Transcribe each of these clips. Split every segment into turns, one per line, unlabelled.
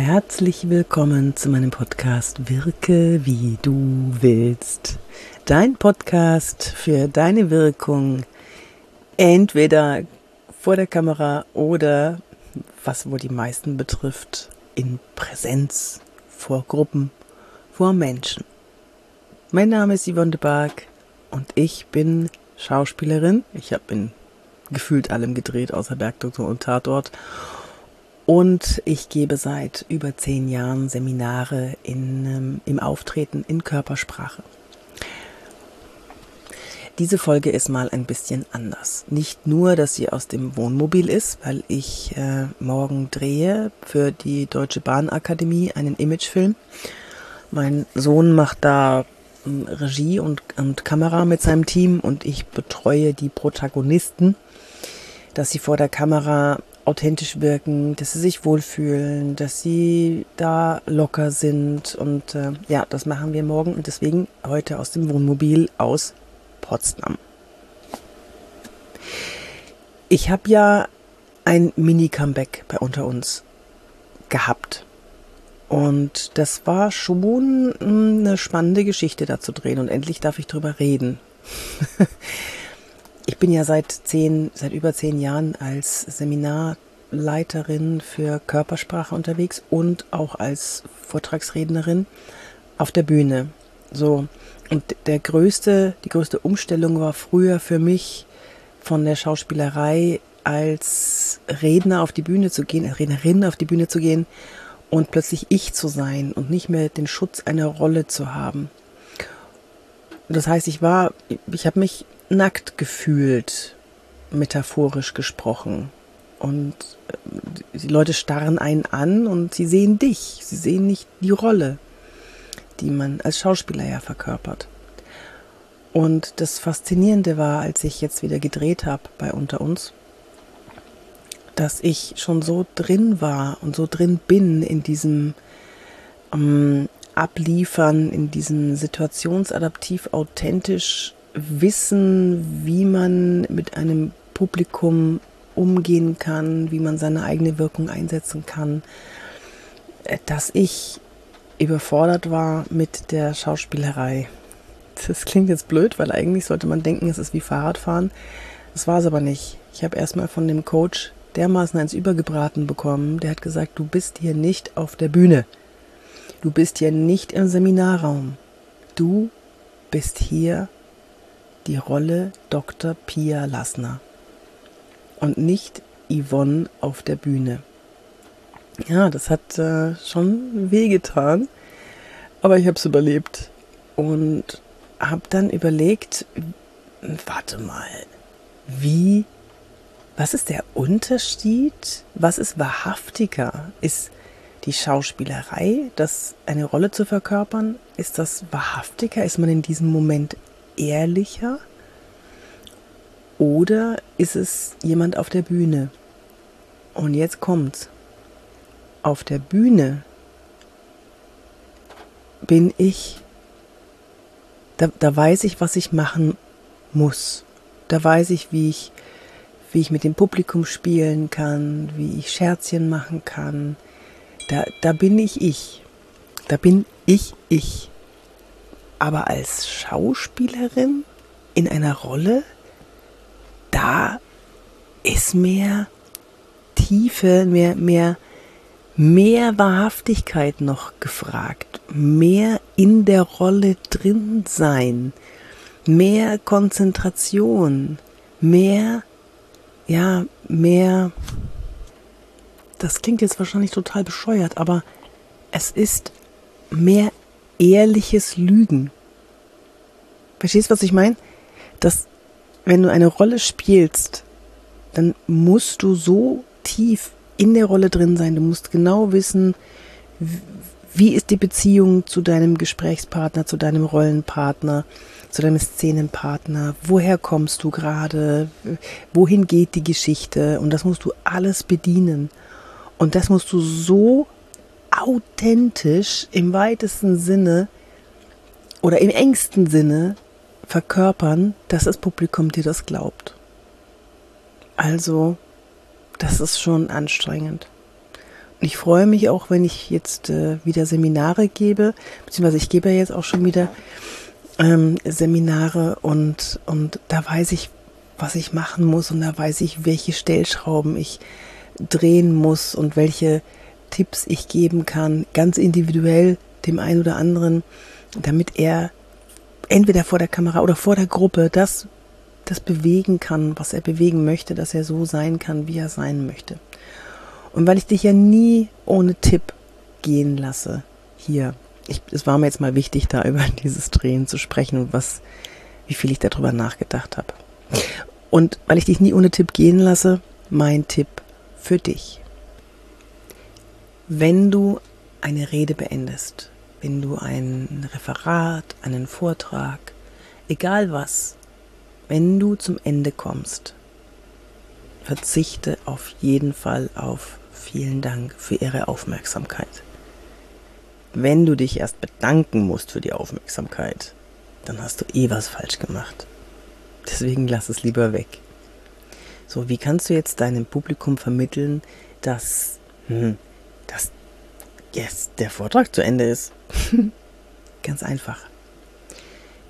Herzlich willkommen zu meinem Podcast Wirke wie du willst. Dein Podcast für deine Wirkung entweder vor der Kamera oder, was wohl die meisten betrifft, in Präsenz, vor Gruppen, vor Menschen. Mein Name ist Yvonne de Barg und ich bin Schauspielerin. Ich habe in gefühlt allem gedreht, außer Bergdoktor und Tatort. Und ich gebe seit über zehn Jahren Seminare in, ähm, im Auftreten in Körpersprache. Diese Folge ist mal ein bisschen anders. Nicht nur, dass sie aus dem Wohnmobil ist, weil ich äh, morgen drehe für die Deutsche Bahnakademie einen Imagefilm. Mein Sohn macht da ähm, Regie und, und Kamera mit seinem Team und ich betreue die Protagonisten, dass sie vor der Kamera authentisch wirken, dass sie sich wohlfühlen, dass sie da locker sind und äh, ja, das machen wir morgen und deswegen heute aus dem Wohnmobil aus Potsdam. Ich habe ja ein Mini-Comeback bei unter uns gehabt. Und das war schon eine spannende Geschichte da zu drehen und endlich darf ich drüber reden. ich bin ja seit zehn, seit über zehn Jahren als Seminarleiterin für Körpersprache unterwegs und auch als Vortragsrednerin auf der Bühne. So. Und der größte, die größte Umstellung war früher für mich von der Schauspielerei als Redner auf die Bühne zu gehen, als Rednerin auf die Bühne zu gehen und plötzlich ich zu sein und nicht mehr den Schutz einer Rolle zu haben. Das heißt, ich war, ich habe mich nackt gefühlt, metaphorisch gesprochen. Und äh, die Leute starren einen an und sie sehen dich, sie sehen nicht die Rolle die man als Schauspieler ja verkörpert. Und das Faszinierende war, als ich jetzt wieder gedreht habe bei Unter uns, dass ich schon so drin war und so drin bin in diesem ähm, Abliefern, in diesem situationsadaptiv authentisch Wissen, wie man mit einem Publikum umgehen kann, wie man seine eigene Wirkung einsetzen kann, äh, dass ich überfordert war mit der Schauspielerei. Das klingt jetzt blöd, weil eigentlich sollte man denken, es ist wie Fahrradfahren. Das war es aber nicht. Ich habe erstmal von dem Coach dermaßen eins übergebraten bekommen. Der hat gesagt, du bist hier nicht auf der Bühne. Du bist hier nicht im Seminarraum. Du bist hier die Rolle Dr. Pia Lassner und nicht Yvonne auf der Bühne. Ja, das hat äh, schon wehgetan, aber ich habe es überlebt und habe dann überlegt, warte mal, wie, was ist der Unterschied? Was ist wahrhaftiger? Ist die Schauspielerei, das eine Rolle zu verkörpern, ist das wahrhaftiger? Ist man in diesem Moment ehrlicher? Oder ist es jemand auf der Bühne? Und jetzt kommt's auf der Bühne bin ich, da, da weiß ich, was ich machen muss. Da weiß ich, wie ich, wie ich mit dem Publikum spielen kann, wie ich Scherzchen machen kann. Da, da bin ich ich. Da bin ich ich. Aber als Schauspielerin in einer Rolle, da ist mehr Tiefe, mehr, mehr, mehr Wahrhaftigkeit noch gefragt, mehr in der Rolle drin sein, mehr Konzentration, mehr, ja, mehr, das klingt jetzt wahrscheinlich total bescheuert, aber es ist mehr ehrliches Lügen. Verstehst du, was ich meine? Dass, wenn du eine Rolle spielst, dann musst du so tief in der Rolle drin sein. Du musst genau wissen, wie ist die Beziehung zu deinem Gesprächspartner, zu deinem Rollenpartner, zu deinem Szenenpartner, woher kommst du gerade, wohin geht die Geschichte und das musst du alles bedienen. Und das musst du so authentisch im weitesten Sinne oder im engsten Sinne verkörpern, dass das Publikum dir das glaubt. Also das ist schon anstrengend. Ich freue mich auch, wenn ich jetzt äh, wieder Seminare gebe, beziehungsweise ich gebe ja jetzt auch schon wieder ähm, Seminare und, und da weiß ich, was ich machen muss und da weiß ich, welche Stellschrauben ich drehen muss und welche Tipps ich geben kann, ganz individuell dem einen oder anderen, damit er entweder vor der Kamera oder vor der Gruppe das, das bewegen kann, was er bewegen möchte, dass er so sein kann, wie er sein möchte. Und weil ich dich ja nie ohne Tipp gehen lasse, hier, ich, es war mir jetzt mal wichtig, da über dieses Drehen zu sprechen und was, wie viel ich darüber nachgedacht habe. Und weil ich dich nie ohne Tipp gehen lasse, mein Tipp für dich. Wenn du eine Rede beendest, wenn du ein Referat, einen Vortrag, egal was, wenn du zum Ende kommst, verzichte auf jeden Fall auf vielen Dank für Ihre Aufmerksamkeit. Wenn du dich erst bedanken musst für die Aufmerksamkeit, dann hast du eh was falsch gemacht. Deswegen lass es lieber weg. So, wie kannst du jetzt deinem Publikum vermitteln, dass, hm, dass yes, der Vortrag zu Ende ist? Ganz einfach.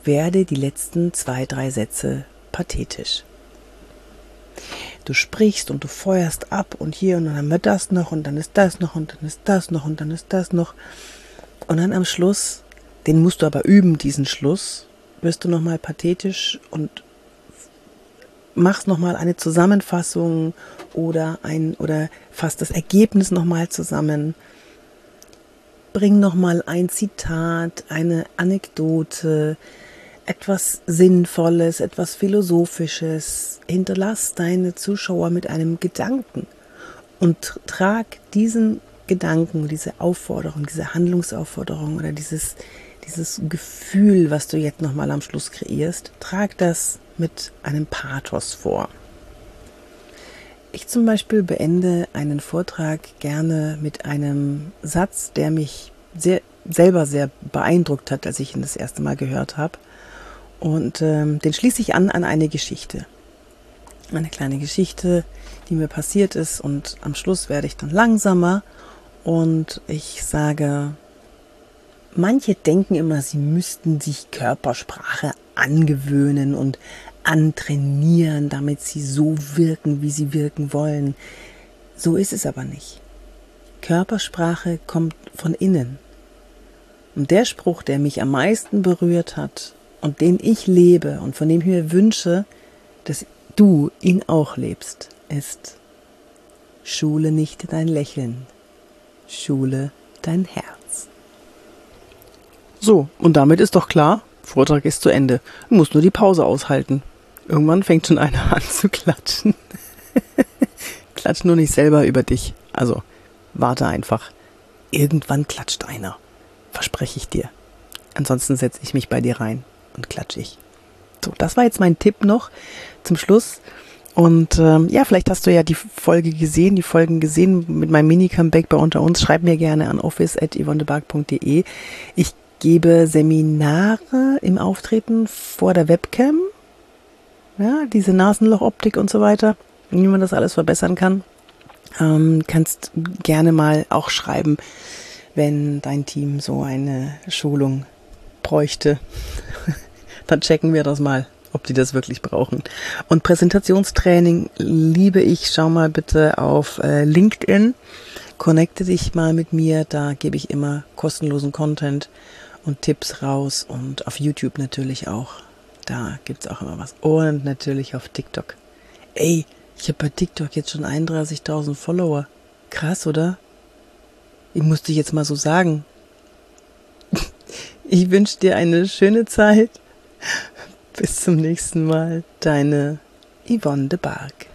Werde die letzten zwei, drei Sätze pathetisch. Du sprichst und du feuerst ab und hier und dann haben wir das noch und dann ist das noch und dann ist das noch und dann ist das noch. Und dann am Schluss, den musst du aber üben, diesen Schluss, wirst du nochmal pathetisch und machst nochmal eine Zusammenfassung oder ein oder fasst das Ergebnis nochmal zusammen. Bring nochmal ein Zitat, eine Anekdote, etwas Sinnvolles, etwas Philosophisches. Hinterlass deine Zuschauer mit einem Gedanken und trag diesen Gedanken, diese Aufforderung, diese Handlungsaufforderung oder dieses, dieses Gefühl, was du jetzt nochmal am Schluss kreierst, trag das mit einem Pathos vor. Ich zum Beispiel beende einen Vortrag gerne mit einem Satz, der mich sehr, selber sehr beeindruckt hat, als ich ihn das erste Mal gehört habe. Und ähm, den schließe ich an an eine Geschichte. Eine kleine Geschichte, die mir passiert ist. Und am Schluss werde ich dann langsamer und ich sage, manche denken immer, sie müssten sich Körpersprache angewöhnen und antrainieren, damit sie so wirken, wie sie wirken wollen. So ist es aber nicht. Körpersprache kommt von innen. Und der Spruch, der mich am meisten berührt hat und den ich lebe und von dem ich mir wünsche, dass du ihn auch lebst, ist Schule nicht dein Lächeln, Schule dein Herz. So, und damit ist doch klar, Vortrag ist zu Ende. Du musst nur die Pause aushalten. Irgendwann fängt schon einer an zu klatschen. Klatsch nur nicht selber über dich. Also, warte einfach. Irgendwann klatscht einer. Verspreche ich dir. Ansonsten setze ich mich bei dir rein und klatsche ich. So, das war jetzt mein Tipp noch zum Schluss. Und ähm, ja, vielleicht hast du ja die Folge gesehen, die Folgen gesehen mit meinem Mini-Comeback bei Unter uns. Schreib mir gerne an office.yvonnebark.de. Ich gebe Seminare im Auftreten vor der Webcam. Ja, diese Nasenlochoptik und so weiter, wie man das alles verbessern kann. Ähm, kannst gerne mal auch schreiben, wenn dein Team so eine Schulung bräuchte. Dann checken wir das mal ob die das wirklich brauchen. Und Präsentationstraining liebe ich. Schau mal bitte auf äh, LinkedIn. Connecte dich mal mit mir. Da gebe ich immer kostenlosen Content und Tipps raus. Und auf YouTube natürlich auch. Da gibt's auch immer was. Und natürlich auf TikTok. Ey, ich habe bei TikTok jetzt schon 31.000 Follower. Krass, oder? Ich muss dich jetzt mal so sagen. Ich wünsche dir eine schöne Zeit. Bis zum nächsten Mal, deine Yvonne de Barg.